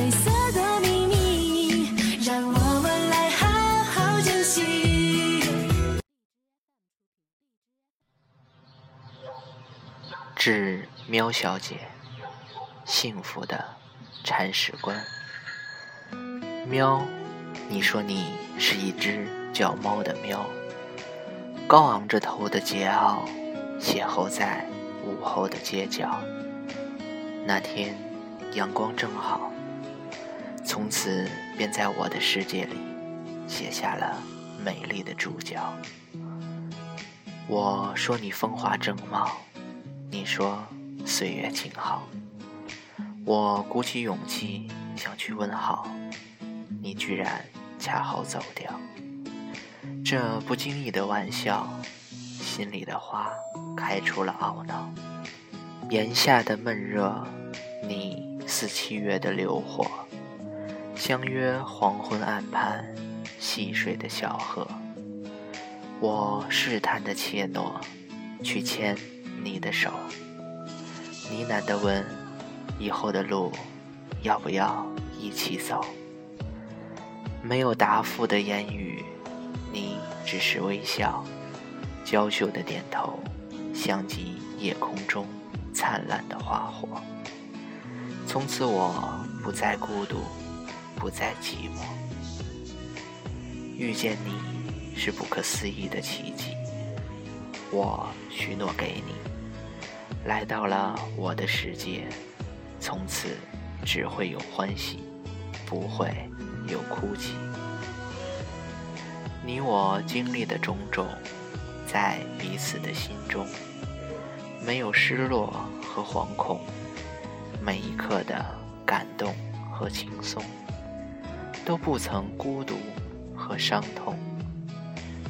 彩色的秘密，让我们来好好珍惜。致喵小姐，幸福的铲屎官。喵，你说你是一只叫猫的喵，高昂着头的桀骜，邂逅在午后的街角。那天阳光正好，从此便在我的世界里写下了美丽的注脚。我说你风华正茂，你说岁月静好。我鼓起勇气想去问好，你居然恰好走掉。这不经意的玩笑，心里的花开出了懊恼。炎夏的闷热，你似七月的流火，相约黄昏岸畔戏水的小河。我试探的怯懦，去牵你的手，呢喃的问：以后的路要不要一起走？没有答复的言语，你只是微笑，娇羞的点头，像极夜空中。灿烂的花火。从此我不再孤独，不再寂寞。遇见你是不可思议的奇迹。我许诺给你，来到了我的世界，从此只会有欢喜，不会有哭泣。你我经历的种种，在彼此的心中。没有失落和惶恐，每一刻的感动和轻松，都不曾孤独和伤痛，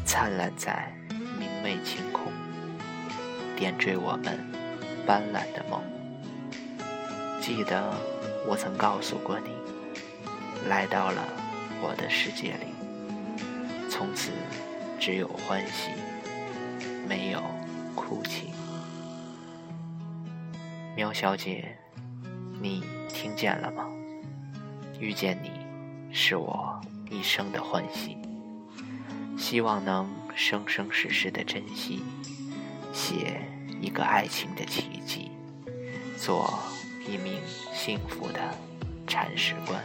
灿烂在明媚晴空，点缀我们斑斓的梦。记得我曾告诉过你，来到了我的世界里，从此只有欢喜，没有哭泣。喵小姐，你听见了吗？遇见你，是我一生的欢喜。希望能生生世世的珍惜，写一个爱情的奇迹，做一名幸福的铲屎官。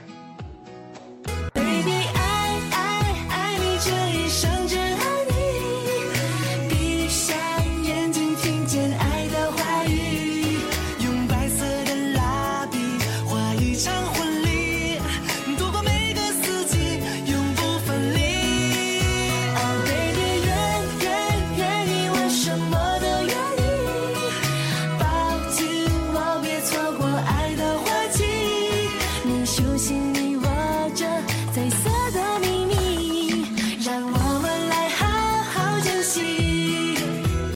say